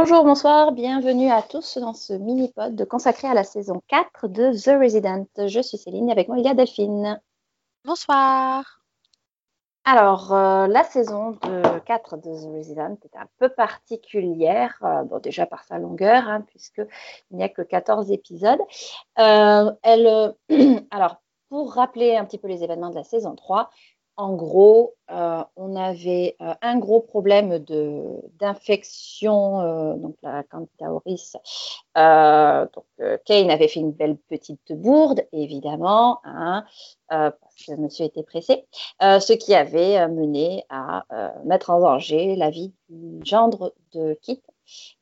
Bonjour, bonsoir, bienvenue à tous dans ce mini-pod consacré à la saison 4 de The Resident. Je suis Céline et avec moi il y a Delphine. Bonsoir. Alors, euh, la saison de 4 de The Resident est un peu particulière, euh, bon, déjà par sa longueur, hein, puisqu'il n'y a que 14 épisodes. Euh, elle, alors, pour rappeler un petit peu les événements de la saison 3, en gros, euh, on avait euh, un gros problème d'infection, euh, donc la candida donc, Kane avait fait une belle petite bourde, évidemment, hein, parce que monsieur était pressé, ce qui avait mené à mettre en danger la vie du gendre de Kit.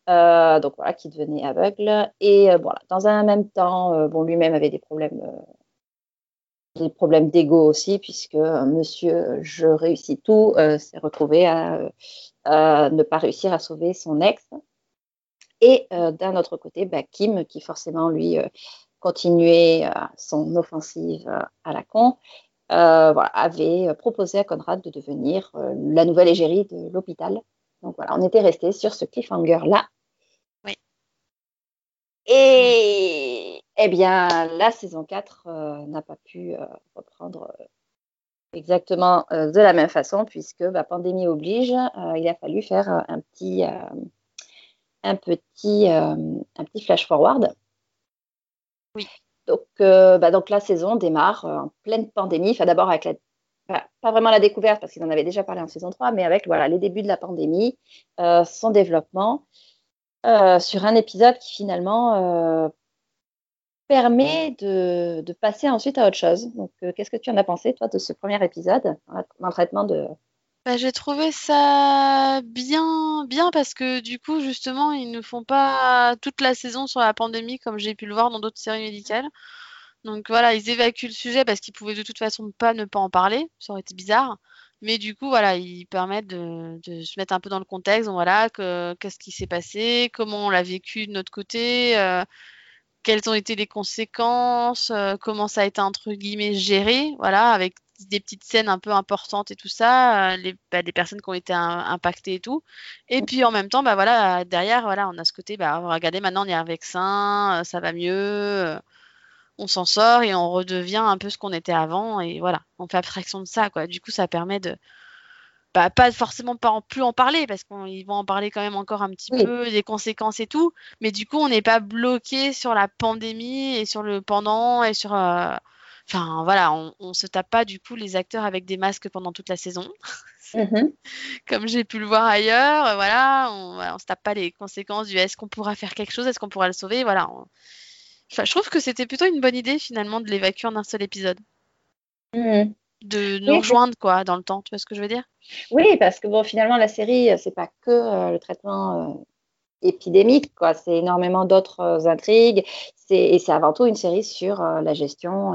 donc voilà, qui devenait aveugle. Et voilà, dans un même temps, bon, lui-même avait des problèmes des problèmes d'ego aussi, puisque euh, monsieur Je réussis tout euh, s'est retrouvé à, ne pas réussir à sauver son ex. Et euh, d'un autre côté, bah, Kim, qui forcément lui continuait son offensive à la con, avait proposé à Conrad de devenir la nouvelle égérie de l'hôpital. Donc voilà, on était resté sur ce cliffhanger-là. Et eh bien, la saison 4 euh, n'a pas pu euh, reprendre euh, exactement de la même façon, puisque bah, pandémie oblige, il a fallu faire un petit, un petit, un petit flash forward. Oui. Donc, bah, donc la saison démarre en pleine pandémie, enfin d'abord avec la pas vraiment la découverte parce qu'ils en avaient déjà parlé en saison 3, mais avec voilà, les débuts de la pandémie, son développement, sur un épisode qui finalement permet de, de, passer ensuite à autre chose. Donc, euh, qu'est-ce que tu en as pensé, toi, de ce premier épisode dans le traitement de... Bah, j'ai trouvé ça bien, bien parce que du coup, justement, ils ne font pas toute la saison sur la pandémie comme j'ai pu le voir dans d'autres séries médicales. Donc voilà, ils évacuent le sujet parce qu'ils pouvaient de toute façon pas ne pas en parler, ça aurait été bizarre. Mais du coup, voilà, ils permettent de, se mettre un peu dans le contexte. voilà, qu'est-ce qui s'est passé, comment on l'a vécu de notre côté, euh, quelles ont été les conséquences, euh, comment ça a été entre guillemets géré, voilà, avec des petites scènes un peu importantes et tout ça, euh, les, bah, personnes qui ont été impactées et tout. Et puis en même temps, bah voilà, derrière, voilà, on a ce côté, bah regardez, maintenant on est ça, euh, ça va mieux, on s'en sort et on redevient un peu ce qu'on était avant et voilà, on fait abstraction de ça, quoi. Du coup, ça permet de bah, pas forcément pas en plus en parler parce qu'ils vont en parler quand même encore un petit peu des conséquences et tout. Mais du coup on n'est pas bloqué sur la pandémie et sur le pendant et sur euh, enfin voilà on, on, se tape pas du coup les acteurs avec des masques pendant toute la saison. Mm-hmm. comme j'ai pu le voir ailleurs voilà on, on se tape pas les conséquences du est-ce qu'on pourra faire quelque chose? Est-ce qu'on pourra le sauver? Voilà enfin, je trouve que c'était plutôt une bonne idée finalement de l'évacuer en un seul épisode. Mm-hmm de nous rejoindre quoi dans le temps tu vois ce que je veux dire? Oui parce que bon finalement la série c'est pas que euh, le traitement euh, épidémique quoi. C'est énormément d'autres euh, intrigues. Et c'est avant tout une série sur la gestion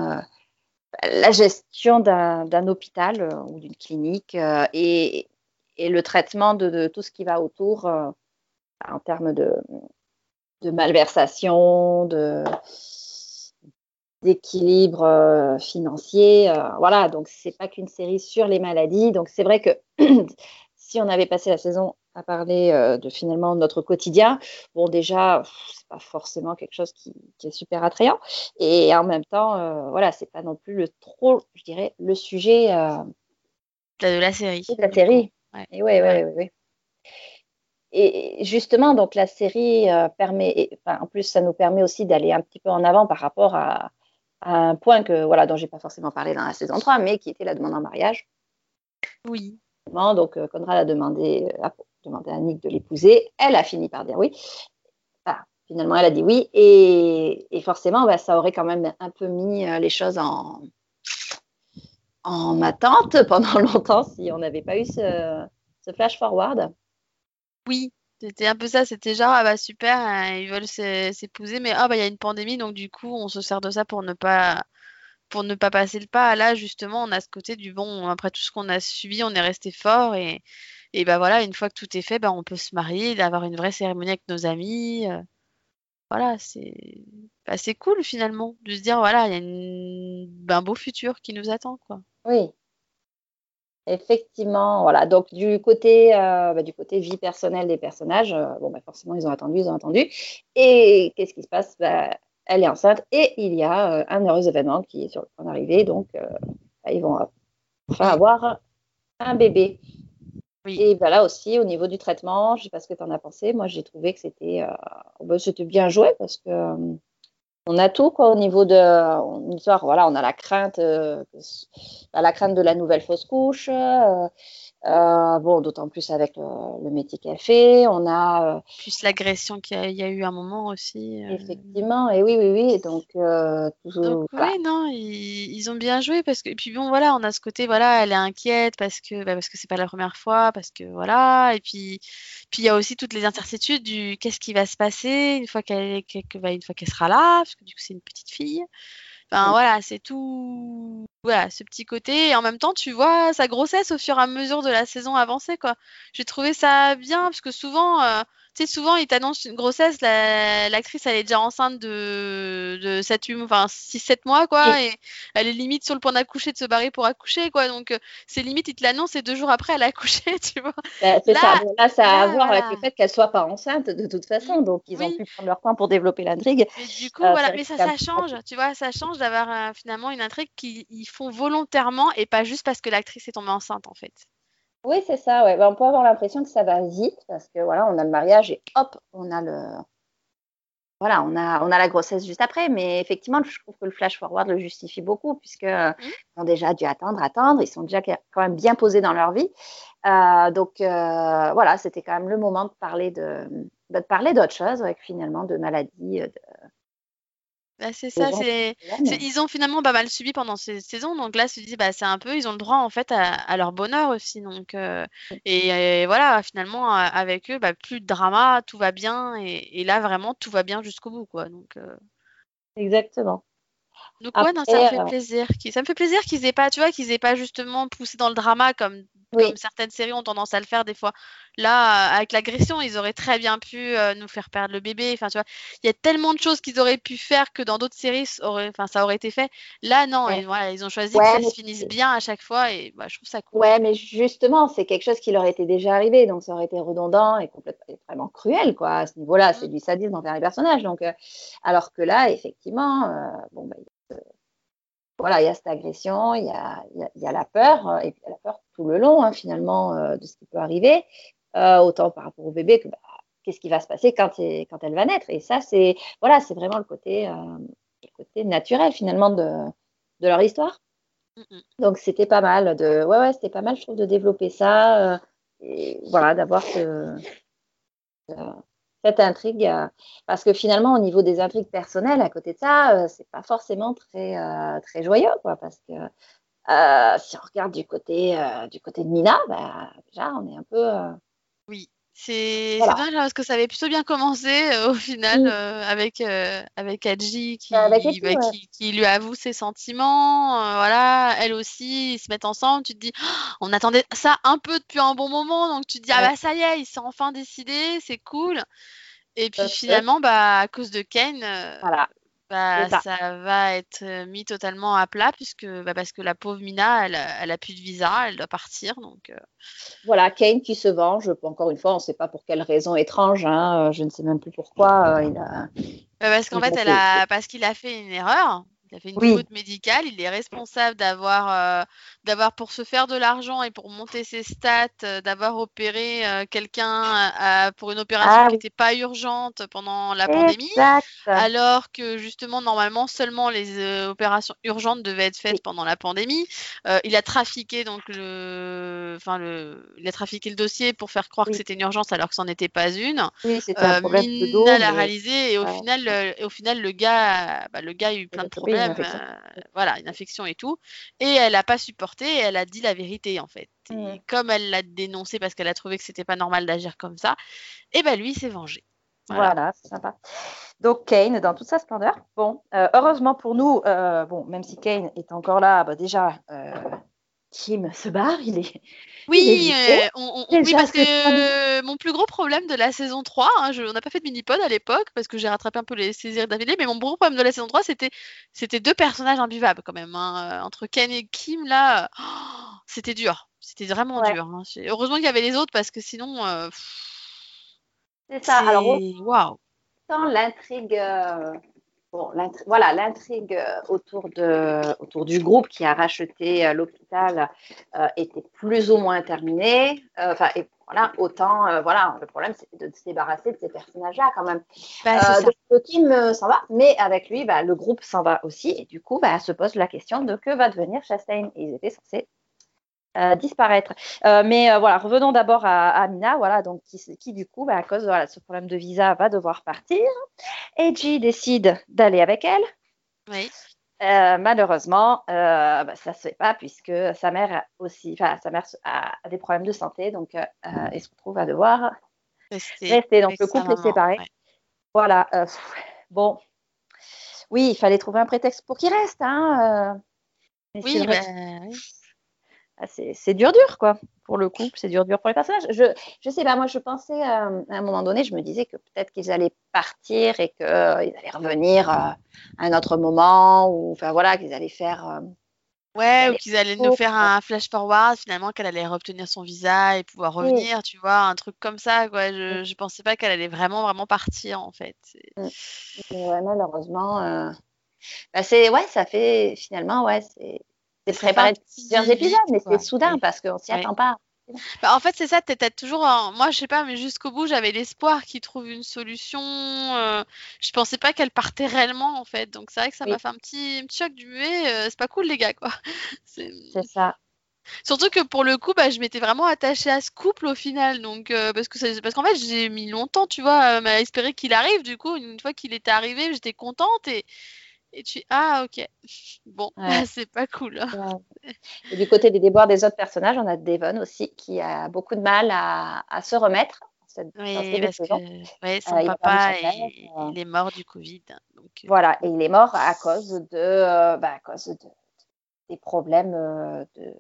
la gestion d'un hôpital ou d'une clinique et, et, le traitement de, de, tout ce qui va autour en termes de, de malversation de d'équilibre euh, financier. Euh, voilà, donc c'est pas qu'une série sur les maladies. Donc c'est vrai que si on avait passé la saison à parler euh, de finalement notre quotidien, bon déjà c'est pas forcément quelque chose qui, est super attrayant. Et en même temps, voilà, c'est pas non plus le trop, je dirais, le sujet de la série. De la série. Ouais. Et ouais, ouais, ouais, ouais. Et justement, donc la série permet, enfin, en plus, ça nous permet aussi d'aller un petit peu en avant par rapport à, un point que, voilà, dont j'ai pas forcément parlé dans la saison 3, mais qui était la demande en mariage. Oui. Donc, euh, Conrad a demandé, euh, a demandé à Nick de l'épouser. Elle a fini par dire oui. finalement, elle a dit oui. Et, forcément, bah, ça aurait quand même un peu mis euh, les choses en, en attente pendant longtemps si on n'avait pas eu ce, ce flash forward. Oui, c'était un peu ça, c'était genre, ah bah super, hein, ils veulent s'épouser, mais ah bah il y a une pandémie, donc du coup, on se sert de ça pour ne pas pour ne pas passer le pas. Là, justement, on a ce côté du bon, après tout ce qu'on a subi, on est resté fort et, et bah voilà, une fois que tout est fait, bah, on peut se marier, d'avoir une vraie cérémonie avec nos amis. Euh. voilà, c'est bah, cool finalement de se dire, voilà, il y a un beau futur qui nous attend, quoi. Oui. Effectivement, voilà. Donc du côté, euh, bah, du côté vie personnelle des personnages, euh, bon, bah, forcément ils ont attendu, ils ont attendu. Et qu'est-ce qui se passe? Bah, Elle est enceinte et il y a euh, un heureux événement qui est sur le point d'arriver. Donc bah, ils vont enfin avoir un bébé. Oui. Et voilà aussi au niveau du traitement, je ne sais pas ce que tu en as pensé. Moi j'ai trouvé que c'était, c'était bien joué parce que on a tout quoi au niveau de histoire voilà on a la crainte euh, la crainte de la nouvelle fausse couche euh, euh, bon, d'autant plus avec le, métier qu'elle fait. On a. Euh, plus l'agression qu'il y, a eu un moment aussi. Euh. Effectivement, et oui, oui, oui. Donc, donc oui, non, ils, ont bien joué parce que. Et puis bon, voilà, on a ce côté, voilà, elle est inquiète parce que bah, parce que c'est pas la première fois, parce que voilà. Et puis, puis il y a aussi toutes les incertitudes du qu'est-ce qui va se passer une fois qu'elle bah, une fois qu'elle sera là, parce que du coup c'est une petite fille. Enfin voilà, c'est tout. Voilà, ce petit côté. Et en même temps, tu vois sa grossesse au fur et à mesure de la saison avancée, quoi. J'ai trouvé ça bien, parce que souvent, euh, tu sais, souvent, ils t'annoncent une grossesse, l'actrice, elle est déjà enceinte de, de 7, 8, enfin, 6, 7 mois, quoi, et elle est limite sur le point d'accoucher, de se barrer pour accoucher, quoi. Donc, euh, c'est limite, ils te l'annoncent et deux jours après, elle a accouché, tu vois. Bah, c'est ça. là, ça a à voir avec le fait qu'elle soit pas enceinte, de toute façon. Donc, ils ont pu prendre leur temps pour développer l'intrigue. Du coup, euh, voilà, mais ça, ça change, tu vois, ça change d'avoir euh, finalement une intrigue qu'ils font volontairement et pas juste parce que l'actrice est tombée enceinte, en fait. Oui, c'est ça, ouais. Bah, on peut avoir l'impression que ça va vite parce que voilà, on a le mariage et hop, on a le voilà, on a, on a la grossesse juste après, mais effectivement, je trouve que le flash forward le justifie beaucoup, puisque mmh. ils ont déjà dû attendre, attendre, ils sont déjà quand même bien posés dans leur vie. Euh, donc euh, voilà, c'était quand même le moment de parler de, de parler d'autre chose, finalement, de maladie, de, bah, c'est ça, c'est, ils ont finalement pas mal subi pendant ces saisons, donc là, se dit, bah, c'est un peu, ils ont le droit en fait à, leur bonheur aussi, donc euh, et, voilà, finalement, avec eux, bah, plus de drama, tout va bien, et, là, vraiment, tout va bien jusqu'au bout, quoi, donc. Euh. Exactement. Donc ouais, non, ça me fait euh plaisir. Ça me fait plaisir qu'ils aient pas, tu vois, qu'ils aient pas justement poussé dans le drama comme comme certaines séries ont tendance à le faire des fois. Là, avec l'agression, ils auraient très bien pu euh, nous faire perdre le bébé. Enfin, tu vois, il y a tellement de choses qu'ils auraient pu faire que dans d'autres séries, enfin, ça aurait été fait. Là, non, voilà, ils ont choisi que ça se finisse bien à chaque fois et bah, je trouve ça cool. Ouais, mais justement, c'est quelque chose qui leur était déjà arrivé, donc ça aurait été redondant et complètement vraiment cruel, quoi. À ce niveau-là, c'est mmh. du sadisme envers les personnages. Donc, euh, alors que là, effectivement, euh, bon, bah, voilà, il y a cette agression, il y a, y a, la peur, euh, et puis la peur tout le long, hein, finalement, euh, de ce qui peut arriver, euh, autant par rapport au bébé que bah, qu'est-ce qui va se passer quand, quand, elle va naître. Et ça, c'est voilà, c'est vraiment le côté, le côté naturel, finalement, de, de leur histoire. Donc, c'était pas mal de, ouais, ouais, c'était pas mal, je trouve, de développer ça, et voilà, d'avoir ce, cette intrigue, euh, parce que finalement, au niveau des intrigues personnelles, à côté de ça, euh, c'est pas forcément très, euh, très joyeux, quoi, parce que si on regarde du côté, du côté de Nina, bah, déjà, on est un peu. Oui. C'est voilà. dingue parce que ça avait plutôt bien commencé au final avec avec Adji qui, bah, qui, lui avoue ses sentiments. voilà, elle aussi, ils se mettent ensemble. Tu te dis, «Oh, on attendait ça un peu depuis un bon moment, donc tu te dis ah bah ça y est, il s'est enfin décidé, c'est cool. Et puis finalement, bah à cause de Kane, voilà. Bah, ça. va être mis totalement à plat puisque bah, parce que la pauvre Mina, elle, elle a plus de visa, elle doit partir. Donc voilà, Kane qui se venge. Encore une fois, on ne sait pas pour quelle raison étrange. Hein, je ne sais même plus pourquoi. il a... Bah, parce qu'en fait, elle a... parce qu'il a fait une erreur. Il a fait une faute médicale, il est responsable d'avoir, euh, d'avoir pour se faire de l'argent et pour monter ses stats, euh, d'avoir opéré euh, quelqu'un pour une opération ah qui n'était pas urgente pendant la pandémie, alors que justement normalement seulement les opérations urgentes devaient être faites pendant la pandémie. il a trafiqué donc le, enfin le, il a trafiqué le dossier pour faire croire que c'était une urgence alors que ce n'en était pas une. Oui, c'était un problème de dos. l'a réalisé et au final, et au final le gars, bah, le gars a eu plein de problèmes euh, voilà, une infection et tout. Et elle n'a pas supporté, elle a dit la vérité en fait. Et mmh. comme elle l'a dénoncé parce qu'elle a trouvé que c'était pas normal d'agir comme ça, et eh ben lui s'est vengé. Voilà, c'est sympa. Donc Kane dans toute sa splendeur. Bon, euh, heureusement pour nous, euh, bon, même si Kane est encore là, bah, déjà Kim se barre, il est. Oui, euh, oui parce que mon plus gros problème de la saison 3, hein, on n'a pas fait de mini-pod à l'époque parce que j'ai rattrapé un peu les saisons d'affilée, mais mon gros problème de la saison 3, c'était, c'était deux personnages imbuvables quand même. Hein, euh, entre Ken et Kim, là, oh, c'était dur. C'était vraiment dur. Hein. Heureusement qu'il y avait les autres parce que sinon. c'est ça. Alors, waouh. Tant l'intrigue Bon, voilà, l'intrigue euh, autour, de, autour du groupe qui a racheté euh, l'hôpital euh, était plus ou moins terminée. Enfin, et voilà, autant, voilà, le problème, c'était de se débarrasser de ces personnages-là quand même. Bah, le team s'en va, mais avec lui, bah, le groupe s'en va aussi. Et du coup, bah, se pose la question de que va devenir Chastain. Ils étaient censés disparaître. Euh, mais euh, voilà, revenons d'abord à, Amina, voilà, donc qui, du coup, bah, à cause de ce problème de visa, va devoir partir. Eiji décide d'aller avec elle. Oui. Euh, malheureusement, bah, ça se fait pas puisque sa mère aussi, enfin sa mère a, des problèmes de santé, donc elle se retrouve à devoir rester. Donc le couple est séparé. Voilà. bon, oui, il fallait trouver un prétexte pour qu'il reste. Hein, oui, oui. Ah, c'est dur, dur, quoi, pour le couple, c'est dur, dur pour les personnages. Je, je sais pas, moi, je pensais euh, à un moment donné, je me disais que peut-être qu'ils allaient partir et qu'ils euh, allaient revenir euh, à un autre moment, ou enfin voilà, qu'ils allaient faire. ouais, ou qu'ils allaient nous faire un flash forward, finalement, qu'elle allait obtenir son visa et pouvoir revenir, tu vois, un truc comme ça, quoi. Je, je pensais pas qu'elle allait vraiment, vraiment partir, en fait. Mm. Ouais, malheureusement. Bah c'est ouais, ça fait finalement ouais, c'est c'est préparé plusieurs épisodes, mais c'est soudain parce qu'on s'y attend pas. Bah, en fait, c'est ça, tu peut toujours. Moi, je sais pas, mais jusqu'au bout, j'avais l'espoir qu'ils trouvent une solution. Euh... Je pensais pas qu'elle partait réellement, en fait. Donc, c'est vrai que ça m'a fait un petit, petit choc du muet. Euh, c'est pas cool, les gars, quoi. C'est ça. Surtout que pour le coup, bah, je m'étais vraiment attachée à ce couple au final. Donc, euh, parce que parce qu'en fait, j'ai mis longtemps, tu vois, à espérer qu'il arrive. Du coup, une fois qu'il était arrivé, j'étais contente et et tu ah ok. Bon c'est pas cool hein. et du côté des déboires des autres personnages on a Devon aussi qui a beaucoup de mal à, se remettre oui parce que son euh, papa il, est mort du Covid donc euh, voilà et il est mort à cause de euh, bah, à cause de, des problèmes de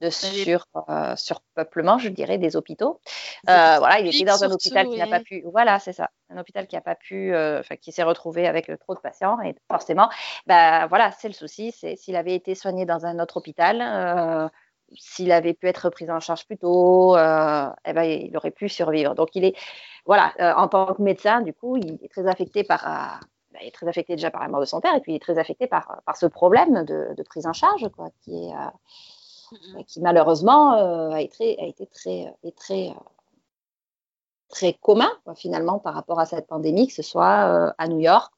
de sur, euh, surpeuplement, je dirais, des hôpitaux. Euh, voilà, il était dans un hôpital qui n'a pas pu. Voilà, c'est ça, un hôpital qui n'a pas pu, euh, qui s'est retrouvé avec trop de patients et forcément, bah voilà, c'est le souci. C'est s'il avait été soigné dans un autre hôpital. s'il avait pu être pris en charge plus tôt, eh ben, il aurait pu survivre. Donc, il est, voilà, en tant que médecin, du coup, il est très affecté par, bah, il est très affecté déjà par la mort de son père et puis il est très affecté par, par ce problème de, de prise en charge, quoi, qui est, qui malheureusement euh, a, été, très, est très, euh, très commun finalement par rapport à cette pandémie, que ce soit euh, à New York,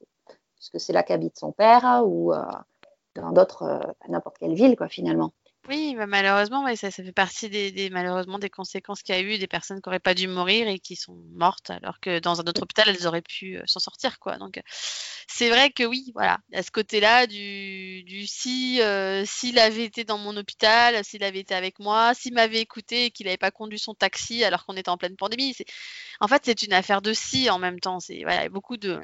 puisque c'est là qu'habite son père, ou dans d'autres, n'importe quelle ville quoi, finalement. Oui, bah, malheureusement, ça, ça fait partie des, malheureusement des conséquences qu'il y a eu, des personnes qui n'auraient pas dû mourir et qui sont mortes, alors que dans un autre hôpital, elles auraient pu s'en sortir, quoi. Donc, c'est vrai que oui, voilà, à ce côté-là, du, si s'il avait été dans mon hôpital, s'il avait été avec moi, s'il m'avait écouté et qu'il n'avait pas conduit son taxi alors qu'on était en pleine pandémie, c'est en fait c'est une affaire de si en même temps. C'est voilà, beaucoup de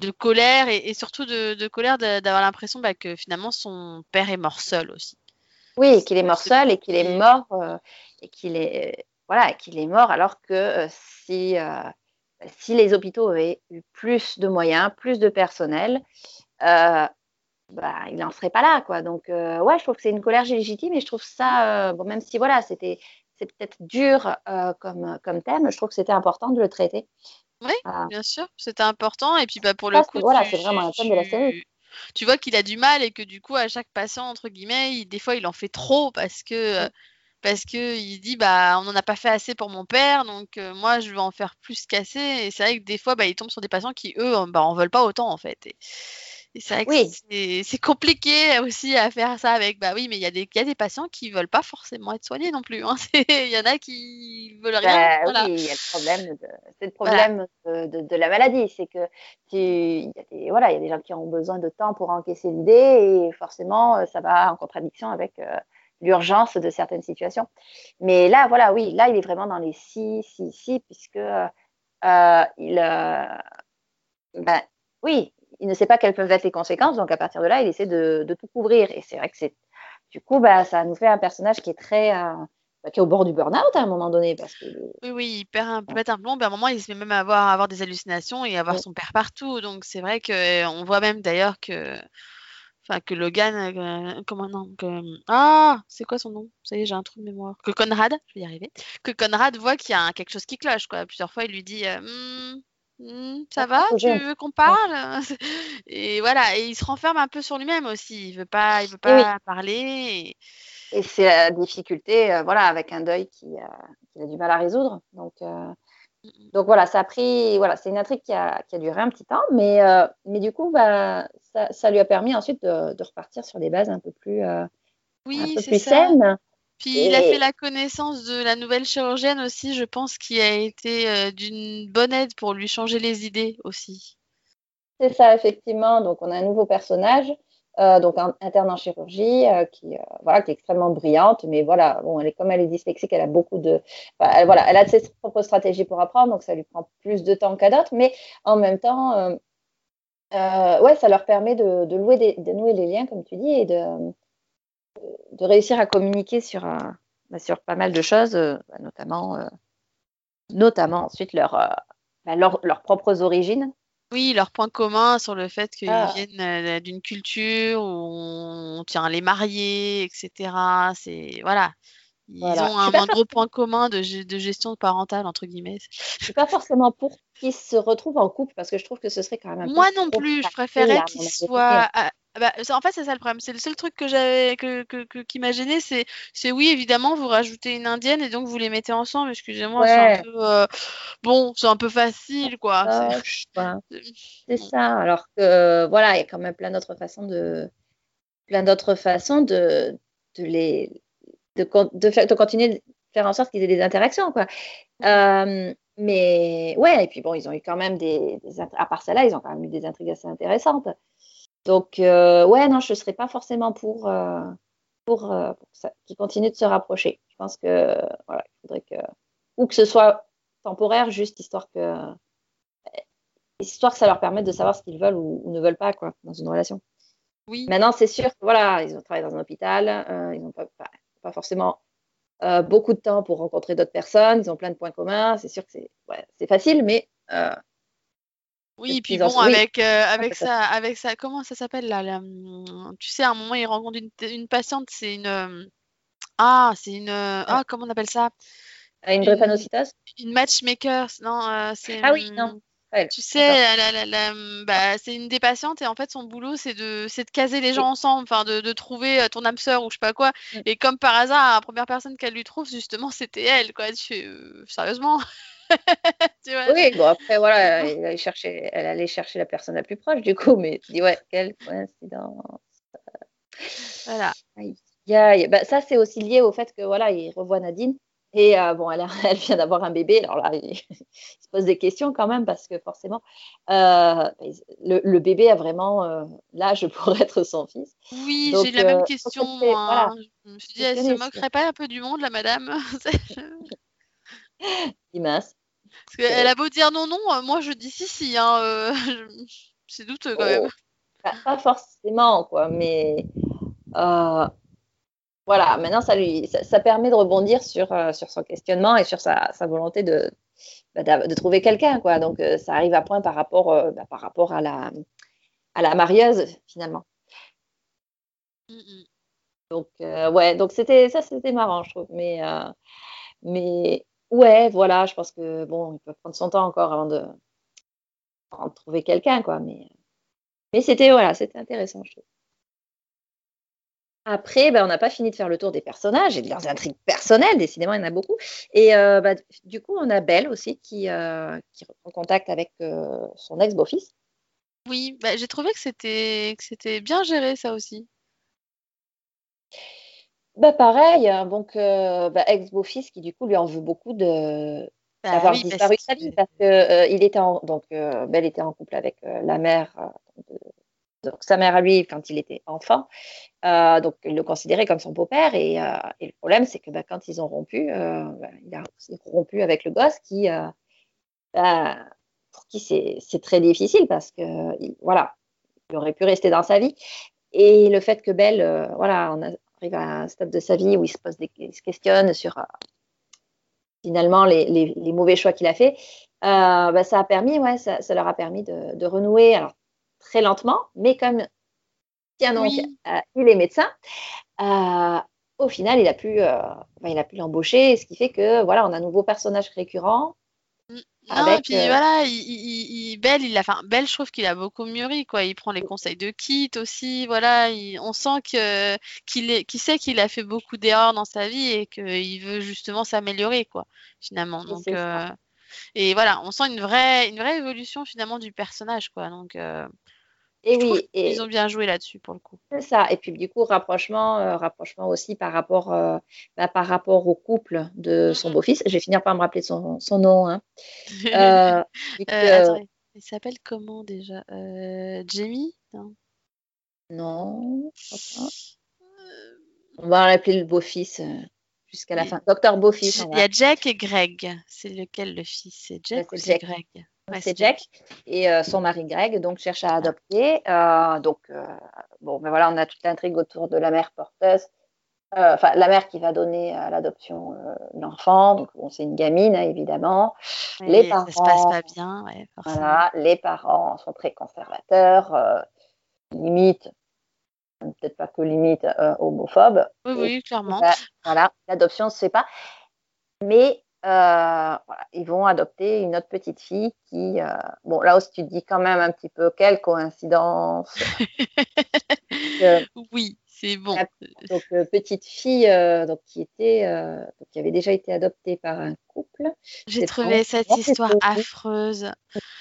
de colère et, surtout de, colère d'avoir l'impression bah, que finalement son père est mort seul aussi. Oui, qu'il est mort seul et qu'il est mort euh, et qu'il est voilà qu'il est mort alors que euh, si euh, si les hôpitaux avaient eu plus de moyens, plus de personnel, bah, il n'en serait pas là quoi. Donc ouais, je trouve que c'est une colère légitime et je trouve ça bon même si voilà c'était c'est peut-être dur comme comme thème, je trouve que c'était important de le traiter. Oui, bien sûr, c'était important et puis bah pour le coup, voilà, c'est vraiment un thème de la série tu vois qu'il a du mal et que du coup à chaque patient entre guillemets, des fois il en fait trop parce que parce que il dit bah on n'en a pas fait assez pour mon père donc euh, moi je veux en faire plus qu'assez et c'est vrai que des fois bah il tombe sur des patients qui eux bah en veulent pas autant en fait. C'est vrai que c'est compliqué aussi à faire ça avec. Bah oui, mais il y, a des, y a des patients qui veulent pas forcément être soignés non plus. Hein. Il y en a qui veulent rien. Bah oui, il y a le problème, de, c'est le problème de, de, la maladie. C'est que tu, y a des, voilà, il y a des gens qui ont besoin de temps pour encaisser l'idée et forcément, euh, ça va en contradiction avec euh, l'urgence de certaines situations. Mais là, voilà, oui, là, il est vraiment dans les si, si, si, puisque euh, il, ben, oui, il ne sait pas quelles peuvent être les conséquences, donc à partir de là, il essaie de, tout couvrir. Et c'est vrai que c'est, du coup, bah, ça nous fait un personnage qui est très, euh, bah, qui est au bord du burn-out à un moment donné, parce que. Oui, oui, il perd un, mettre un plomb, à un moment, il se met même à avoir, avoir des hallucinations et avoir son père partout. Donc c'est vrai que on voit même d'ailleurs que Enfin, que Logan, euh, comment non, que, ah, c'est quoi son nom? Ça y est, j'ai un trou de mémoire. Que Conrad, je vais y arriver. Que Conrad voit qu'il y a quelque chose qui cloche, quoi. Plusieurs fois, il lui dit, hmm, hmm, ça va, tu veux qu'on parle? Et voilà, et il se renferme un peu sur lui-même aussi. Il veut pas, il veut pas parler. Et, c'est la difficulté, voilà, avec un deuil qui, a du mal à résoudre. Donc. Donc voilà, ça a pris, voilà, c'est une intrigue qui a, qui a, duré un petit temps, mais, euh, mais du coup, bah, ça, ça, lui a permis ensuite de, de, repartir sur des bases un peu plus, euh, oui, un peu plus saines. Puis il a fait la connaissance de la nouvelle chirurgienne aussi, je pense, qui a été euh, d'une bonne aide pour lui changer les idées aussi. C'est ça, effectivement. Donc on a un nouveau personnage euh, donc interne en chirurgie, euh, qui, euh, voilà, qui est extrêmement brillante, mais voilà, bon, elle est, comme elle est dyslexique, elle a beaucoup de, elle, voilà, elle a ses propres stratégies pour apprendre, donc ça lui prend plus de temps qu'à d'autres, mais en même temps, ouais, ça leur permet de, de, louer des, de nouer les liens, comme tu dis, et de, de réussir à communiquer sur, bah, sur pas mal de choses, bah, notamment, notamment ensuite leur, bah, leurs propres origines, oui, leur point commun sur le fait qu'ils ah. viennent euh, d'une culture où on tient les mariés, etc. C'est voilà. Ils ont un, gros point commun de, de, gestion parentale, entre guillemets. Je suis pas forcément pour qu'ils se retrouvent en couple parce que je trouve que ce serait quand même un Moi non plus, je préférais qu'ils soient bah, en fait, c'est ça le problème. C'est le seul truc que j'avais, que, que, qui m'a gêné, c'est, c'est oui, évidemment, vous rajoutez une indienne et donc vous les mettez ensemble. Excusez-moi, c'est un peu, euh, bon, c'est un peu facile, quoi. c'est ça. Alors que, voilà, il y a quand même plein d'autres façons de, plein d'autres façons de, de les, de, de, faire, de continuer de faire en sorte qu'ils aient des interactions, quoi. Euh, mais ouais, et puis bon, ils ont eu quand même des, des à part celle-là, ils ont quand même eu des intrigues assez intéressantes. Donc, euh, ouais, non, je ne serais pas forcément pour, euh, pour, euh, pour ça, qu'ils continuent de se rapprocher. Je pense que, voilà, il faudrait que, ou que ce soit temporaire, juste histoire que, histoire que ça leur permette de savoir ce qu'ils veulent ou, ne veulent pas, quoi, dans une relation. Oui. Maintenant, c'est sûr que, voilà, ils ont travaillé dans un hôpital, ils n'ont pas, pas, forcément beaucoup de temps pour rencontrer d'autres personnes, ils ont plein de points communs, c'est sûr que c'est ouais, facile, mais oui, puis bon, avec, euh, avec, ça, avec ça, comment ça s'appelle là, hum, Tu sais, à un moment, il rencontre une, une patiente, c'est une. Euh, ah, c'est une. Euh, ah, comment on appelle ça? Ah, Une drépanocytose? Une matchmaker, non c'est, Ah oui, non. tu sais, hum, bah, c'est une des patientes et en fait son boulot c'est de, c'est de caser les gens ensemble, enfin de, de, trouver ton âme sœur ou je sais pas quoi. Mm. Et comme par hasard, la première personne qu'elle lui trouve justement c'était elle quoi. Tu sérieusement? oui, bon, après, voilà, elle allait, chercher, elle allait chercher la personne la plus proche, du coup, mais tu dis, ouais, quelle coïncidence. Voilà. Bah, ça, c'est aussi lié au fait que, voilà, il revoit Nadine. Et euh, bon, elle, elle, vient d'avoir un bébé. Alors là, il, se pose des questions quand même parce que forcément, euh, le, bébé a vraiment euh, l'âge pour être son fils. Oui, j'ai la même question. Moi. Je me suis dit, elle se moquerait pas un peu du monde, la madame Immense. Parce qu'elle a beau dire non, non, euh, moi je dis si, si. Hein, euh, c'est douteux quand même. Oh, pas, forcément, quoi, mais euh, voilà, maintenant ça lui ça, permet de rebondir sur, sur son questionnement et sur sa, sa volonté de, bah, de, trouver quelqu'un, quoi. Donc ça arrive à point par rapport, bah, par rapport à, la, à la marieuse, finalement. Mm, mm. Donc, ouais, donc c'était ça, c'était marrant, je trouve. Mais, mais Ouais, voilà, je pense que bon, il peut prendre son temps encore avant de, trouver quelqu'un, quoi. Mais, mais c'était voilà, c'était intéressant. Après, ben, on n'a pas fini de faire le tour des personnages et de leurs intrigues personnelles, décidément, il y en a beaucoup. Et euh, bah, du coup, on a Belle aussi qui, euh, qui reprend contact avec euh, son ex-beau-fils. Oui, bah, j'ai trouvé que c'était bien géré, ça aussi. Bah pareil, hein, donc euh, bah, ex-beau-fils qui du coup lui en veut beaucoup de bah d'avoir disparu parce que, parce que euh, il était en, donc euh, Belle était en couple avec la mère donc sa mère à lui quand il était enfant. Donc il le considérait comme son beau-père et, et, le problème c'est que bah, quand ils ont rompu il a rompu avec le gosse qui pour qui c'est très difficile parce que voilà il aurait pu rester dans sa vie. Et le fait que Belle voilà on a arrive à un stade de sa vie où il se pose des, se questionne sur euh, finalement les, les, mauvais choix qu'il a fait, euh, bah, ça a permis, ouais, ça, ça, leur a permis de, de, renouer, alors très lentement, mais comme Tiens donc, il est médecin. au final, il a pu, il a pu l'embaucher, ce qui fait que voilà, on a un nouveau personnage récurrent non, et puis euh, voilà, il, il, Belle, il a, enfin, Belle, je trouve qu'il a beaucoup mûri, quoi. Il prend les conseils de Kit aussi, voilà. on sent que qu'il est, qu'il sait qu'il a fait beaucoup d'erreurs dans sa vie et qu'il veut justement s'améliorer, quoi, finalement. Donc, euh, et voilà, on sent une vraie, une vraie évolution finalement du personnage, quoi. Donc, euh, et oui, ils ont bien joué là-dessus pour le coup. C'est ça. Et puis du coup, rapprochement, euh, rapprochement aussi par rapport, euh, bah, par rapport au couple de son beau-fils. Je vais finir par me rappeler son, son nom. Hein. Euh, il s'appelle comment déjà? Jamie? Non. Non. On va l'appeler le beau-fils jusqu'à la fin. Docteur Beau-fils. Il y a Jack et Greg. C'est lequel le fils? C'est Jack ou c'est Greg? C'est Jack et euh, son mari Greg donc cherche à adopter. Euh, donc euh, bon, mais voilà, on a toute l'intrigue autour de la mère porteuse, enfin la mère qui va donner à l'adoption l'enfant. Donc bon, c'est une gamine hein, évidemment. les parents, ça se passe pas bien. voilà, les parents sont très conservateurs, limite peut-être pas que limite homophobes. Oui, oui, clairement. voilà, l'adoption ne se fait pas. Mais euh, ils vont adopter une autre petite fille qui, euh, bon, là aussi tu te dis quand même un petit peu quelle coïncidence. oui, c'est bon. Donc euh, petite fille, donc qui était, donc, qui avait déjà été adoptée par un couple. J'ai trouvé cette histoire affreuse.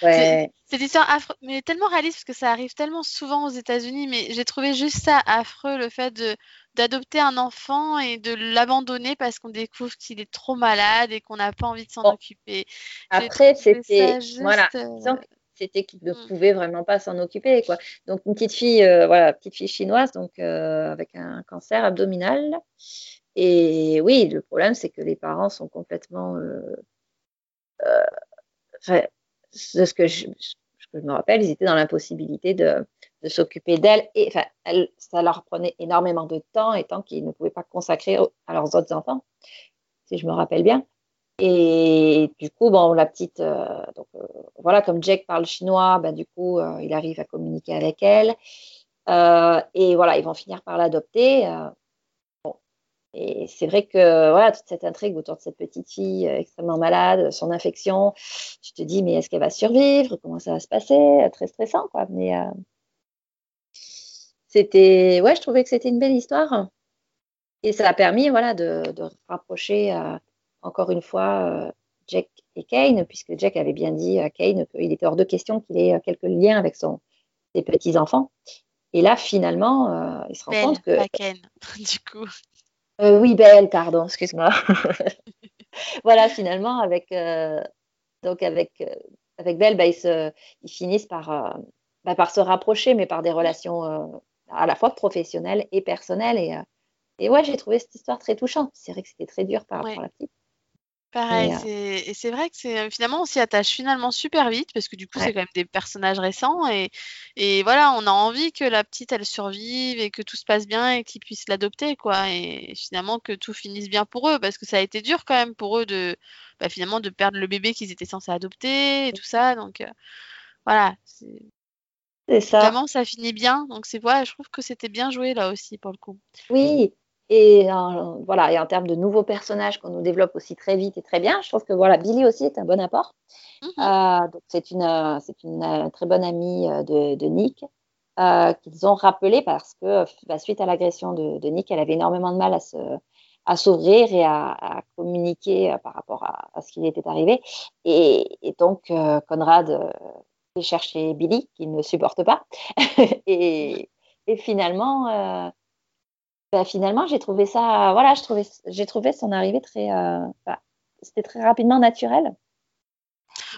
Ouais. Cette histoire affreuse, mais tellement réaliste parce que ça arrive tellement souvent aux États-Unis, mais j'ai trouvé juste ça affreux, le fait de d'adopter un enfant et de l'abandonner parce qu'on découvre qu'il est trop malade et qu'on n'a pas envie de s'en occuper. Après, c'était voilà, euh, c'était qu'il ne mm. pouvait vraiment pas s'en occuper quoi. Donc une petite fille, euh, voilà, petite fille chinoise, donc euh, avec un cancer abdominal. Et oui, le problème c'est que les parents sont complètement de ce que je, je me rappelle, ils étaient dans l'impossibilité de, de s'occuper d'elle. Et ça leur prenait énormément de temps, étant qu'ils ne pouvaient pas consacrer à leurs autres enfants, si je me rappelle bien. Et du coup, bon, la petite, euh, donc, euh, voilà, comme Jack parle chinois, ben, du coup, euh, il arrive à communiquer avec elle. et voilà, ils vont finir par l'adopter. Et c'est vrai que voilà, toute cette intrigue autour de cette petite fille extrêmement malade, son infection, tu te dis, mais est-ce qu'elle va survivre? Comment ça va se passer? Très stressant, quoi. Mais c'était, ouais, je trouvais que c'était une belle histoire. Et ça a permis, voilà, de, rapprocher euh, encore une fois euh, Jack et Kane, puisque Jack avait bien dit à Kane qu'il était hors de question qu'il ait euh, quelques liens avec son, ses petits-enfants. Et là, finalement, il se rend compte que. Pas Kane, du coup. oui, Belle, pardon, excuse-moi. voilà, finalement, avec, donc avec, avec Belle, bah, ils, ils, finissent par, bah, par se rapprocher, mais par des relations à la fois professionnelle et personnelle. Et, euh, et ouais, j'ai trouvé cette histoire très touchante. C'est vrai que c'était très dur par rapport à la petite. Pareil, euh, et c'est vrai que c'est finalement on s'y attache finalement super vite parce que du coup c'est quand même des personnages récents et, et voilà on a envie que la petite elle survive et que tout se passe bien et qu'ils puissent l'adopter quoi et finalement que tout finisse bien pour eux parce que ça a été dur quand même pour eux de bah, finalement de perdre le bébé qu'ils étaient censés adopter et tout ça donc euh, voilà ça. Vraiment, ça finit bien. Donc, c'est voilà, je trouve que c'était bien joué là aussi pour le coup. Oui. Et euh, voilà, et en termes de nouveaux personnages qu'on nous développe aussi très vite et très bien, je trouve que voilà, Billy aussi est un bon apport. Mhm. Euh, c'est une, euh, c'est une très bonne amie de, de Nick qu'ils ont rappelé parce que bah, suite à l'agression de, de, Nick, elle avait énormément de mal à se à s'ouvrir et à, communiquer par rapport à, ce qui lui était arrivé. Et, et donc, Conrad chercher Billy, qui ne supporte pas. et, finalement, euh, bah, finalement, j'ai trouvé ça, voilà, j'ai trouvé son arrivée très, euh, bah, c'était très rapidement naturel.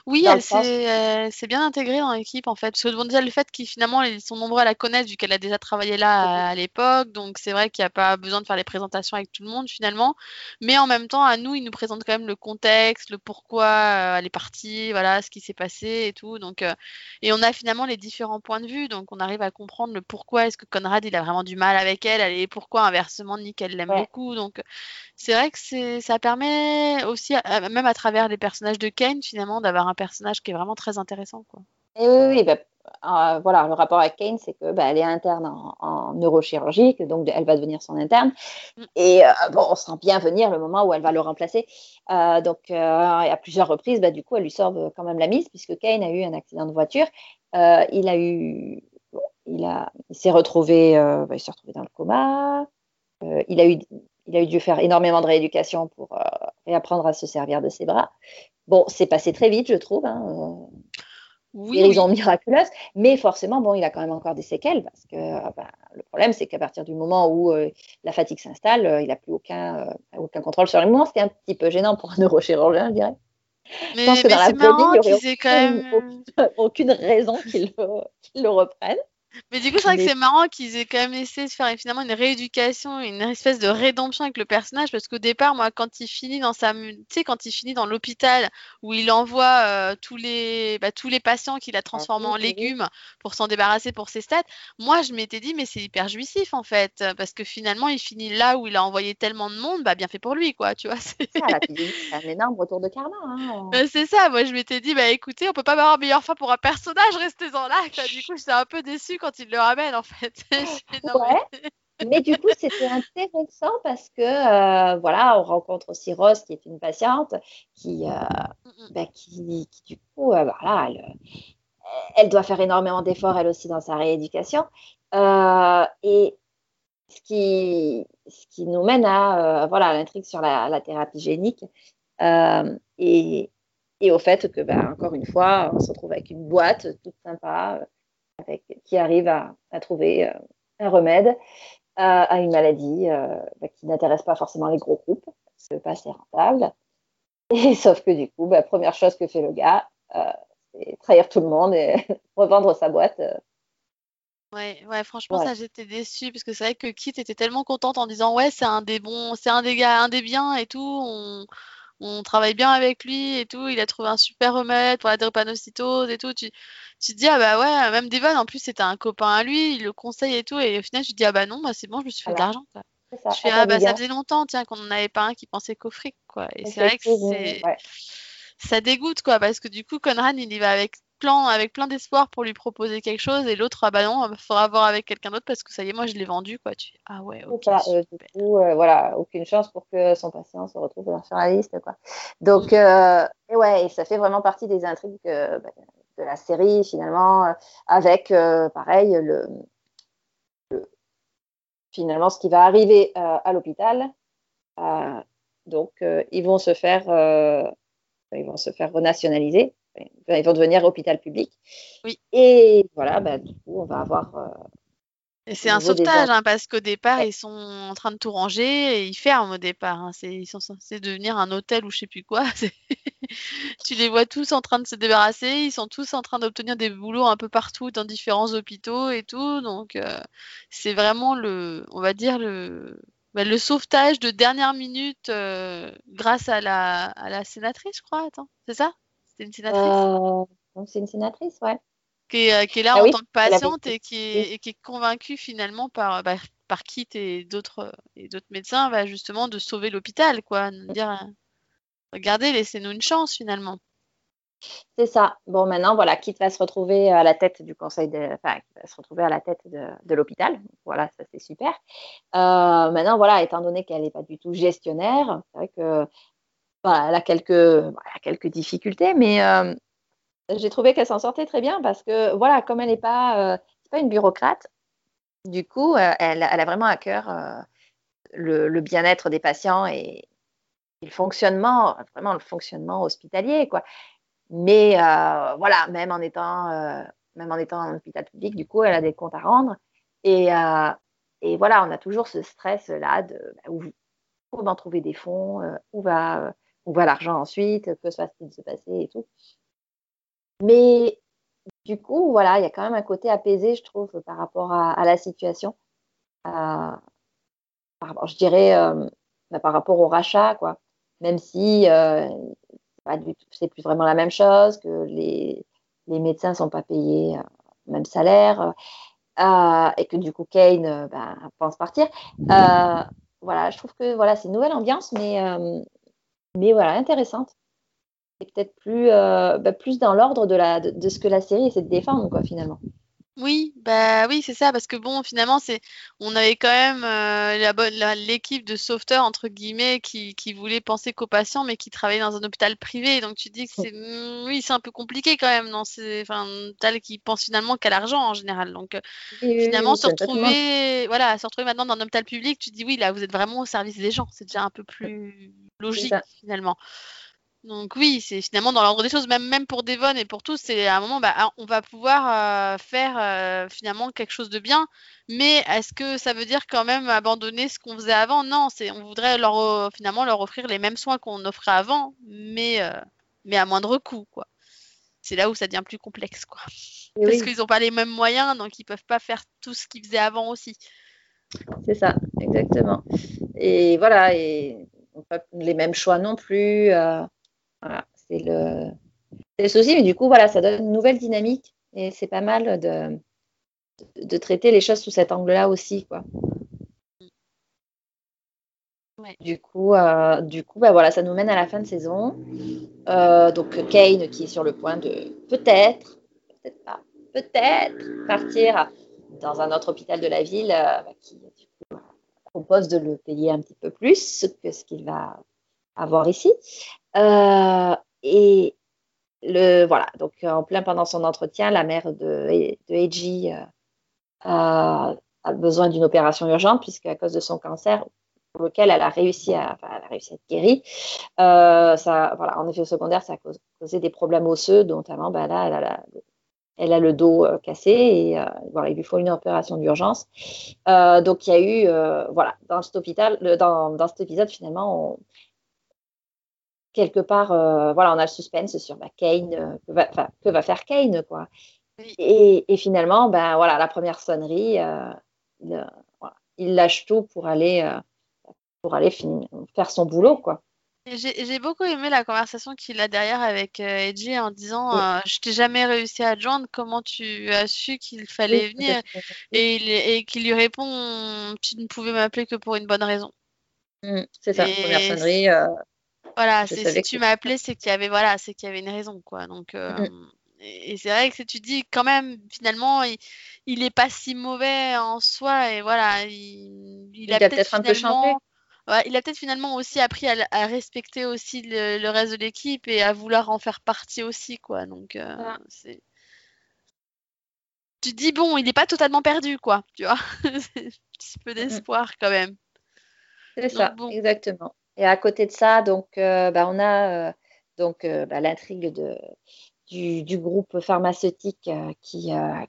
Oui, elle s'est bien intégrée dans l'équipe en fait. Parce que bon, déjà le fait qu'ils finalement ils sont nombreux à la connaître vu qu'elle a déjà travaillé là à, l'époque, donc c'est vrai qu'il n'y a pas besoin de faire les présentations avec tout le monde finalement. Mais en même temps, à nous, ils nous présentent quand même le contexte, le pourquoi euh, elle est partie, voilà, ce qui s'est passé et tout. Donc euh, et on a finalement les différents points de vue, donc on arrive à comprendre le pourquoi est-ce que Conrad il a vraiment du mal avec elle, et pourquoi inversement Nick elle l'aime beaucoup. Donc c'est vrai que ça permet aussi, même à travers les personnages de Kane finalement, d'avoir un personnage qui est vraiment très intéressant. Quoi. Et oui, oui, bah, euh, voilà, le rapport avec Kane, c'est que bah, elle est interne en, neurochirurgie, donc elle va devenir son interne. Mm. Et euh, bon, on sent bien venir le moment où elle va le remplacer. Euh, donc, à plusieurs reprises, bah, du coup, elle lui sort quand même la mise, puisque Kane a eu un accident de voiture. il a eu, il a, il s'est retrouvé, il s'est retrouvé dans le coma. il a eu, il a eu dû faire énormément de rééducation pour réapprendre à se servir de ses bras. Bon, c'est passé très vite, je trouve. Hein oui, guérison miraculeuse, mais forcément, bon, il a quand même encore des séquelles parce que ah ben, le problème, c'est qu'à partir du moment où euh, la fatigue s'installe, euh, il n'a plus aucun, euh, aucun contrôle sur les mouvements. C'était un petit peu gênant pour un neurochirurgien, je dirais. Mais, je pense que dans la vie, il n'y aurait quand même... aucune, raison qu'il le, le reprenne. Mais du coup, c'est vrai que c'est marrant qu'ils aient quand même essayé de faire finalement une rééducation, une espèce de rédemption avec le personnage, parce qu'au départ, moi, quand il finit dans sa, tu sais, quand il finit dans l'hôpital où il envoie euh, tous les, bah, tous les patients qu'il a ah transformés en légumes pour s'en débarrasser pour ses stats, moi, je m'étais dit, mais c'est hyper jouissif en fait, parce que finalement, il finit là où il a envoyé tellement de monde, bah bien fait pour lui, quoi, tu vois. C'est un énorme retour de karma. Hein. Bah, c'est ça. Moi, je m'étais dit, bah écoutez, on peut pas avoir meilleure fin pour un personnage, restez-en là. Du coup, j'étais un peu déçue quand il le ramène en fait. mais... du coup, c'était intéressant parce que euh, voilà, on rencontre aussi Rose qui est une patiente qui, euh, bah, qui, qui, du coup, euh, voilà, elle, elle, doit faire énormément d'efforts elle aussi dans sa rééducation. et ce qui, ce qui nous mène à voilà l'intrigue sur la, la, thérapie génique et, et au fait que, ben, encore une fois, on se retrouve avec une boîte toute sympa qui arrive à, trouver euh, un remède à, une maladie euh, bah, qui n'intéresse pas forcément les gros groupes, parce que pas assez rentable. Et sauf que du coup, bah, première chose que fait le gars, euh, c'est trahir tout le monde et revendre sa boîte. Ouais, ouais, franchement, ça j'étais déçue parce que c'est vrai que Kit était tellement contente en disant ouais, c'est un des bons, c'est un des gars, un des biens et tout. On, on travaille bien avec lui et tout. Il a trouvé un super remède pour la drépanocytose et tout. Tu, tu te dis, ah bah ouais, même Devon, en plus, c'était un copain à lui, il le conseille et tout. Et au final, je te dis, ah bah non, bah c'est bon, je me suis fait de l'argent. Je fais, ah bah ça faisait longtemps, tiens, qu'on n'en avait pas un qui pensait qu'au fric, quoi. Et c'est vrai que c'est. Ça dégoûte, quoi, parce que du coup, Conrad, il y va avec plan, avec plein d'espoir pour lui proposer quelque chose, et l'autre, ah bah non, il faudra voir avec quelqu'un d'autre parce que ça y est, moi, je l'ai vendu, quoi. Tu ah ouais, ok. Euh, du coup, euh, voilà, aucune chance pour que son patient se retrouve sur la liste, quoi. Donc, mm. euh, et ouais, ça fait vraiment partie des intrigues bah, de la série, finalement, avec, pareil, le, finalement, ce qui va arriver à l'hôpital. donc, ils vont se faire ils vont se faire renationaliser. Ils vont devenir hôpital public. Oui. Et voilà, bah, du coup, on va avoir. Euh, et c'est un sauvetage, hein, parce qu'au départ, ils sont en train de tout ranger et ils ferment au départ. Hein. Ils sont censés devenir un hôtel ou je sais plus quoi. tu les vois tous en train de se débarrasser. Ils sont tous en train d'obtenir des boulots un peu partout dans différents hôpitaux et tout. Donc, euh, c'est vraiment le, on va dire, le, bah, le sauvetage de dernière minute euh, grâce à la, à la sénatrice, je crois. C'est ça? C'était une sénatrice euh, C'est une sénatrice, ouais. Qui est, euh, qui est là ah en tant que patiente et qui est, et qui est convaincue finalement par, bah, par Kit et d'autres et d'autres médecins bah, justement de sauver l'hôpital, quoi. De dire, regardez, laissez-nous une chance finalement. C'est ça. Bon, maintenant, voilà, Kit va se retrouver à la tête du conseil de, enfin, va se retrouver à la tête de, l'hôpital. Voilà, ça c'est super. Euh, maintenant, voilà, étant donné qu'elle n'est pas du tout gestionnaire, c'est vrai que elle a quelques, difficultés, mais euh, j'ai trouvé qu'elle s'en sortait très bien parce que, voilà, comme elle n'est pas, euh, pas une bureaucrate, du coup, elle, a vraiment à cœur le, le bien-être des patients et, le fonctionnement, vraiment le fonctionnement hospitalier, quoi. Mais euh, voilà, même en étant euh, même en étant en hôpital public, du coup, elle a des comptes à rendre. Et, euh, voilà, on a toujours ce stress-là de bah, où, comment trouver des fonds, où va, où va l'argent ensuite, que va-t-il se passer et tout. Mais du coup, voilà, il y a quand même un côté apaisé, je trouve, par rapport à, la situation. Par, je dirais bah, par rapport au rachat, quoi. Même si c'est plus vraiment la même chose, que les, les médecins ne sont pas payés euh, même salaire, euh, et que du coup Kane euh, ben, pense partir. voilà, je trouve que voilà, c'est une nouvelle ambiance, mais, mais voilà, intéressante. peut-être plus, bah, plus dans l'ordre de, la, de, ce que la série essaie de défendre, quoi, finalement. Oui, bah oui, c'est ça, parce que bon, finalement, c'est, on avait quand même euh, la bonne, l'équipe de sauveteurs entre guillemets qui, qui voulait penser qu'aux patients, mais qui travaillait dans un hôpital privé. Donc tu dis que c'est, mm, oui, c'est un peu compliqué quand même dans ces, enfin, hôpital qui pense finalement qu'à l'argent en général. Donc euh, finalement, se retrouver, voilà, se retrouver maintenant dans un hôpital public, tu dis oui, là, vous êtes vraiment au service des gens. C'est déjà un peu plus logique finalement. Donc oui, c'est finalement dans l'ordre des choses, même, même pour Devon et pour tous, c'est à un moment, bah, ah, on va pouvoir euh, faire euh, finalement quelque chose de bien, mais est-ce que ça veut dire quand même abandonner ce qu'on faisait avant? Non, c'est on voudrait leur finalement leur offrir les mêmes soins qu'on offrait avant, mais euh, mais à moindre coût, quoi. C'est là où ça devient plus complexe, quoi. Parce qu'ils n'ont pas les mêmes moyens, donc ils peuvent pas faire tout ce qu'ils faisaient avant aussi. C'est ça, exactement. Et voilà, et pas les mêmes choix non plus. Voilà, c'est le, le, souci, mais du coup, voilà, ça donne une nouvelle dynamique et c'est pas mal de, de, traiter les choses sous cet angle-là aussi, quoi. Du coup, euh, du coup bah voilà, ça nous mène à la fin de saison. Euh, donc Kane qui est sur le point de peut-être, peut-être pas, peut-être partir dans un autre hôpital de la ville euh, bah, qui propose de le payer un petit peu plus que ce qu'il va avoir ici. Euh, et le, voilà, donc en plein pendant son entretien, la mère de, de Eiji euh, a besoin d'une opération urgente puisqu'à cause de son cancer, pour lequel elle a réussi à, elle a réussi à être guérie, euh, ça, voilà, en effet secondaire, ça a causé des problèmes osseux, notamment, ben là, elle a, elle a le dos cassé et voilà, il lui faut une opération d'urgence. donc il y a eu, voilà, dans cet hôpital, dans, dans, cet épisode finalement, on, quelque part, euh, voilà, on a le suspense sur bah, Kane, euh, que, va, faire Kane, quoi. Et, finalement, ben voilà, la première sonnerie, euh, il, lâche tout pour aller, pour aller faire son boulot, quoi. J'ai beaucoup aimé la conversation qu'il a derrière avec Edgy en disant Je t'ai jamais réussi à joindre, comment tu as su qu'il fallait venir? Et, et qu'il lui répond Tu ne pouvais m'appeler que pour une bonne raison. Mmh, c'est ça, première sonnerie. Voilà, si tu m'as appelé, c'est qu'il y avait voilà, qu'il y avait une raison quoi. Donc euh, mmh. et, c'est vrai que tu dis quand même finalement il, il est pas si mauvais en soi et voilà, il, a, peut-être un peu il a peut-être finalement aussi appris à, respecter aussi le, reste de l'équipe et à vouloir en faire partie aussi quoi. Donc euh, c'est tu dis bon, il n'est pas totalement perdu quoi, tu vois. un petit peu d'espoir quand même. C'est ça, exactement. Et à côté de ça, donc, euh, bah, on a euh, donc bah, l'intrigue de, du, groupe pharmaceutique qui, qui, a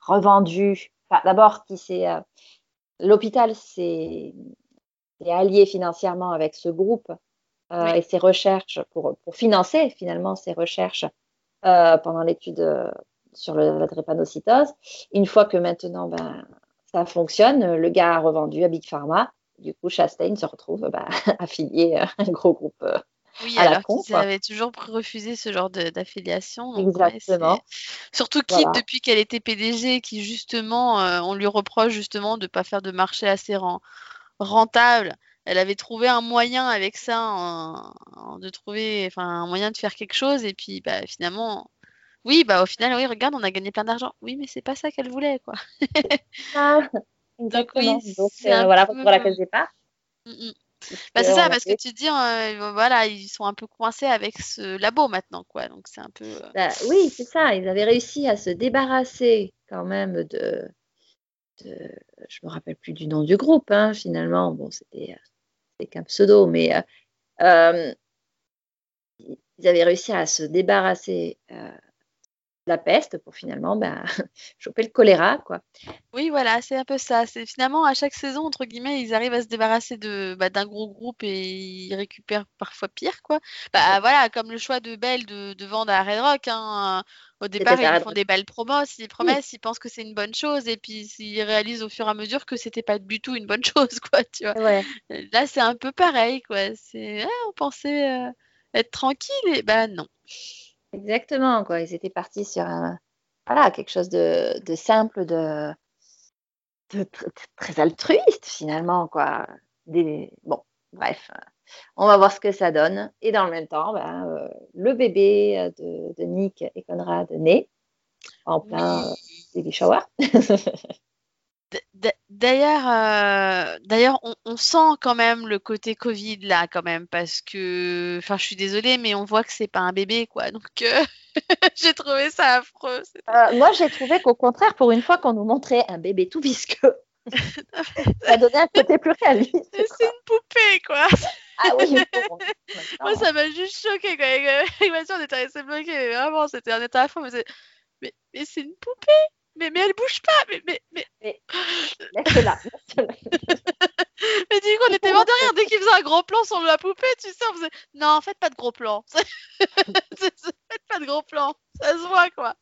revendu. D'abord, qui s'est l'hôpital s'est allié financièrement avec ce groupe et ses recherches pour, pour, financer finalement ses recherches pendant l'étude sur la drépanocytose. Une fois que maintenant ben, ça fonctionne, le gars a revendu à Big Pharma du coup, Chastain se retrouve bah, affilié à un gros groupe. Euh, oui, alors qu'ils avaient toujours refusé ce genre d'affiliation. Exactement. Surtout Kip, depuis qu'elle était PDG, qui justement, euh, on lui reproche justement de ne pas faire de marché assez rentable. Elle avait trouvé un moyen avec ça, de trouver, enfin, un moyen de faire quelque chose, et puis bah, finalement, oui, bah au final, oui, regarde, on a gagné plein d'argent. Oui, mais c'est pas ça qu'elle voulait, quoi. ah. Donc, euh, voilà pourquoi la case départ. Mm, mm. Bah, c'est ça, parce que tu dis, euh, voilà, ils sont un peu coincés avec ce labo maintenant, quoi. Donc c'est un peu. Euh, bah, oui, c'est ça. Ils avaient réussi à se débarrasser quand même de. De... Je me rappelle plus du nom du groupe, hein, finalement. Bon, c'était qu'un pseudo, mais ils avaient réussi à se débarrasser la peste pour finalement ben, choper le choléra. Quoi. Oui, voilà, c'est un peu ça. C'est finalement à chaque saison, entre guillemets, ils arrivent à se débarrasser de bah, d'un gros groupe et ils récupèrent parfois pire. Quoi. Bah, voilà, comme le choix de Belle de, vendre à Red Rock. Hein. Au départ, ils font des belles promesses, ils promesses, ils pensent que c'est une bonne chose et puis ils réalisent au fur et à mesure que c'était pas du tout une bonne chose, quoi, tu vois. Là, c'est un peu pareil, quoi. C'est, ah, on pensait euh, être tranquille et ben non. Exactement, quoi. Ils étaient partis sur voilà, quelque chose de, simple, de, très altruiste finalement, quoi. Des, bon, bref, on va voir ce que ça donne. Et dans le même temps, ben, euh, le bébé de, de, Nick et Conrad naît en plein oui. baby shower. D'ailleurs, euh, d'ailleurs, on, on, sent quand même le côté Covid là, quand même, parce que, enfin, je suis désolée, mais on voit que c'est pas un bébé, quoi. Donc, euh, j'ai trouvé ça affreux. Euh, moi, j'ai trouvé qu'au contraire, pour une fois qu'on nous montrait un bébé tout visqueux, ça donnait un côté plus réaliste. C'est une poupée, quoi. Ah oui. Bon, moi, ça m'a juste choqué quand on était resté bloqué. Mais vraiment, c'était un état. Mais, mais, mais c'est une poupée mais, mais elle bouge pas, mais, mais, mais... mais laisse-la, mais du coup, on était mort de rire dès qu'il faisait un gros plan sur la poupée, tu sais, on faisait, non, faites pas de gros plans, faites pas de gros plans, ça se voit, quoi.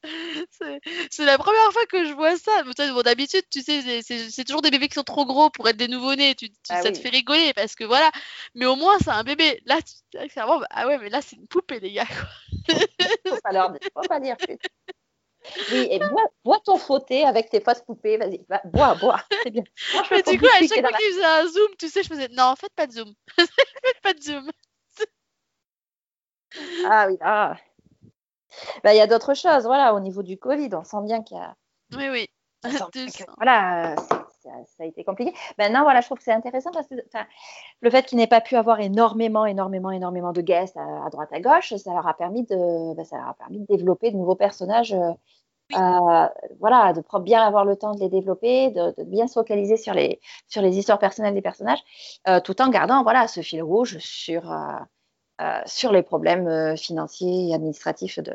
C'est la première fois que je vois ça. Bon, d'habitude, tu sais, c'est toujours des bébés qui sont trop gros pour être des nouveau-nés, tu, tu ah ça oui. te fait rigoler, parce que voilà, mais au moins, c'est un bébé. Là, tu, clairement, ah ouais, mais là, c'est une poupée, les gars, quoi. faut pas leur dire, faut pas dire. Oui, et bois, bois, ton fauté avec tes fausses poupées. Vas-y, va, bois, bois. C'est bien. Moi, mais du coup, à chaque fois qu'il faisait un zoom, tu sais, je faisais non, faites pas de zoom. faites pas de zoom. ah oui, ah. Bah, il y a d'autres choses, voilà, au niveau du Covid, on sent bien qu'il y a. Oui, oui. Que, voilà, ça, ça, a été compliqué. Maintenant, voilà, je trouve que c'est intéressant parce que le fait qu'il n'ait pas pu avoir énormément, énormément, énormément de guests à, à droite à gauche, ça leur a permis de, bah, ça leur a permis de développer de nouveaux personnages. Euh, oui. euh, voilà, de bien avoir le temps de les développer, de, de, bien se focaliser sur les, sur les histoires personnelles des personnages, euh, tout en gardant voilà, ce fil rouge sur, sur les problèmes financiers et administratifs de,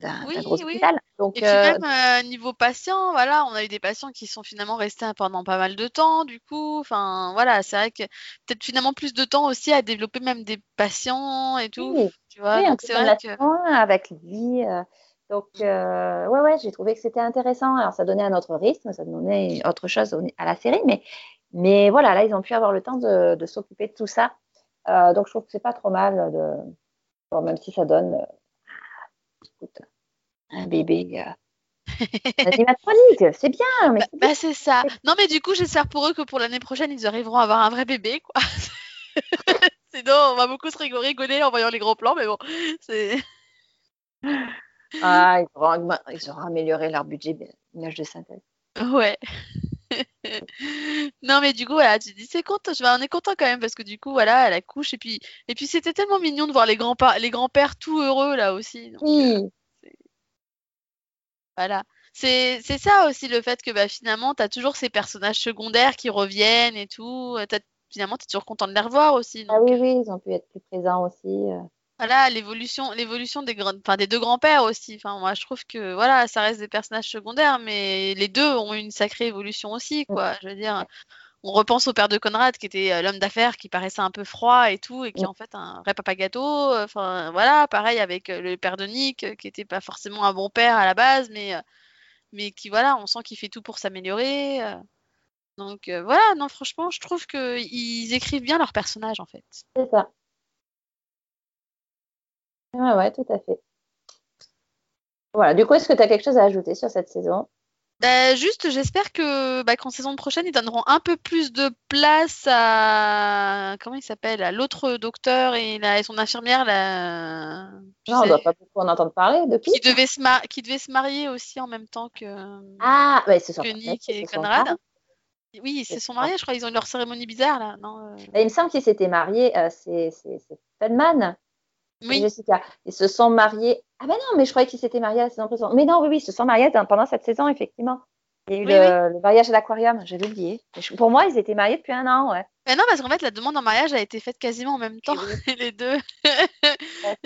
d'un oui, gros oui. hôpital. Donc, et puis euh... même euh, niveau patient, voilà, on a eu des patients qui sont finalement restés pendant pas mal de temps, du coup, enfin voilà, c'est vrai que peut-être finalement plus de temps aussi à développer même des patients et tout, oui, tu vois. Donc c'est vrai que avec lui. Euh, donc euh, ouais ouais, j'ai trouvé que c'était intéressant. Alors ça donnait un autre rythme, ça donnait autre chose à la série, mais mais voilà, là ils ont pu avoir le temps de, de s'occuper de tout ça. Donc je trouve que c'est pas trop mal de, bon, même si ça donne bébé euh, animatronique, c'est bien. Mais bah, bah c'est ça. Non, mais du coup, j'espère pour eux que pour l'année prochaine, ils arriveront à avoir un vrai bébé, quoi. Sinon, on va beaucoup se rigoler en voyant les gros plans, mais bon, c'est. Ah, ils auront, ils auront, amélioré leur budget image de synthèse. Ouais. non mais du coup voilà tu dis c'est content je on est content quand même parce que du coup voilà elle accouche et puis et puis c'était tellement mignon de voir les grands les grands pères tout heureux là aussi donc, oui. Euh, voilà. C'est ça aussi le fait que bah, finalement tu as toujours ces personnages secondaires qui reviennent et tout as, finalement tu es toujours content de les revoir aussi donc... ah oui oui ils ont pu être plus présents aussi euh. Voilà l'évolution l'évolution des enfin des deux grands-pères aussi enfin moi je trouve que voilà ça reste des personnages secondaires mais les deux ont une sacrée évolution aussi quoi je veux dire on repense au père de Conrad qui était l'homme d'affaires qui paraissait un peu froid et tout et qui est en fait un vrai papa gâteau enfin voilà pareil avec le père de Nick qui était pas forcément un bon père à la base mais mais qui voilà on sent qu'il fait tout pour s'améliorer donc voilà non franchement je trouve que ils écrivent bien leurs personnages en fait. C'est ça. Ouais, ouais, tout à fait. Voilà, du coup, est-ce que tu as quelque chose à ajouter sur cette saison? Bah, Juste, j'espère que bah, qu'en saison prochaine, ils donneront un peu plus de place à. Comment il s'appelle À l'autre docteur et, la... et son infirmière. La... Non, on ne doit pas beaucoup en entendre parler depuis. Qui devait, se mar... qui devait se marier aussi en même temps que, ah, ouais, c'est que Nick et Conrad. Oui, c'est son mariage, je crois. Ils ont eu leur cérémonie bizarre, là. Non, euh... bah, il me semble qu'ils s'étaient mariés. Euh, c'est Fedman oui. Jessica. Ils se sont mariés. Ah ben non, mais je croyais qu'ils s'étaient mariés à la saison précédente. Mais non, oui, oui, ils se sont mariés pendant cette saison, effectivement. Il y a eu Oui, le, oui. le mariage à l'aquarium, j'avais oublié. Pour moi, ils étaient mariés depuis un an, ouais. Mais non, parce qu'en fait, la demande en mariage a été faite quasiment en même temps, oui. les deux. Ouais,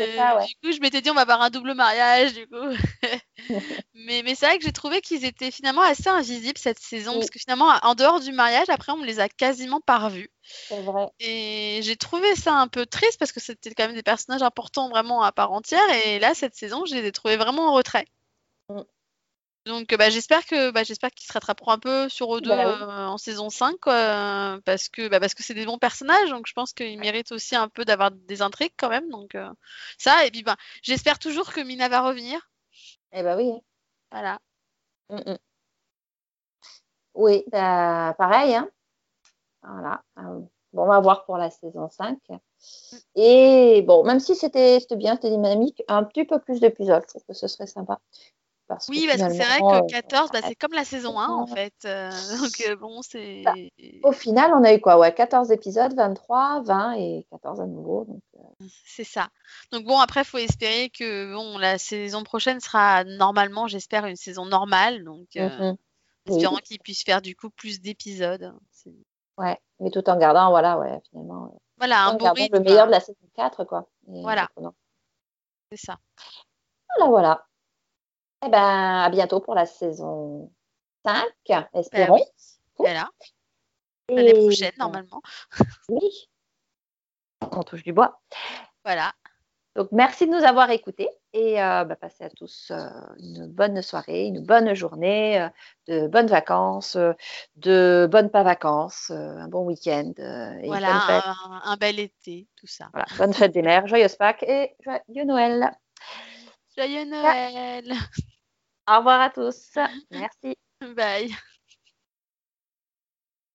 Euh, ça, ouais. Du coup, je m'étais dit, on va avoir un double mariage, du coup. mais mais c'est vrai que j'ai trouvé qu'ils étaient finalement assez invisibles cette saison, parce que finalement, en dehors du mariage, après, on les a quasiment pas revus. C'est vrai. Et j'ai trouvé ça un peu triste, parce que c'était quand même des personnages importants vraiment à part entière, et là, cette saison, je les ai trouvés vraiment en retrait. Donc bah, j'espère que bah, j'espère qu'ils se rattraperont un peu sur eux deux Bah oui. euh, en saison 5 quoi, parce que bah, parce que c'est des bons personnages donc je pense qu'ils méritent aussi un peu d'avoir des intrigues quand même donc euh, ça et puis bah j'espère toujours que Mina va revenir Eh ben oui. voilà Mm, mm. Oui, bah, pareil. Hein. Voilà. Euh, Bon, on va voir pour la saison 5. Et bon, même si c'était bien, c'était dynamique, un petit peu plus d'épisodes, je trouve que ce serait sympa. Oui, parce que c'est vrai que 14, bah, c'est comme la saison 1 en fait. Euh, donc euh, bon, c'est. Bah, au final, on a eu quoi? Ouais, 14 épisodes, 23, 20 et 14 à nouveau. Euh. C'est ça. Donc bon, après, il faut espérer que bon, la saison prochaine sera normalement, j'espère, une saison normale. Donc, mmh espérant qu'ils puissent faire du coup plus d'épisodes. Ouais, mais tout en gardant, voilà, ouais, finalement. Voilà, un bon rythme. Le meilleur de la saison 4, quoi. voilà. C'est ça. Voilà, voilà. Eh ben, à bientôt pour la saison 5, espérons. Ben voilà. L'année prochaine, normalement. Oui. On touche du bois. Voilà. Donc, merci de nous avoir écoutés et euh, bah, passez à tous euh, une bonne soirée, une bonne journée, euh, de bonnes vacances, de bonnes pas vacances, un bon week-end. voilà, un, bel été, tout ça. Voilà, bonne fête des mères, joyeuse Pâques et joyeux Noël. Joyeux Noël. Au revoir à tous. Merci. Bye.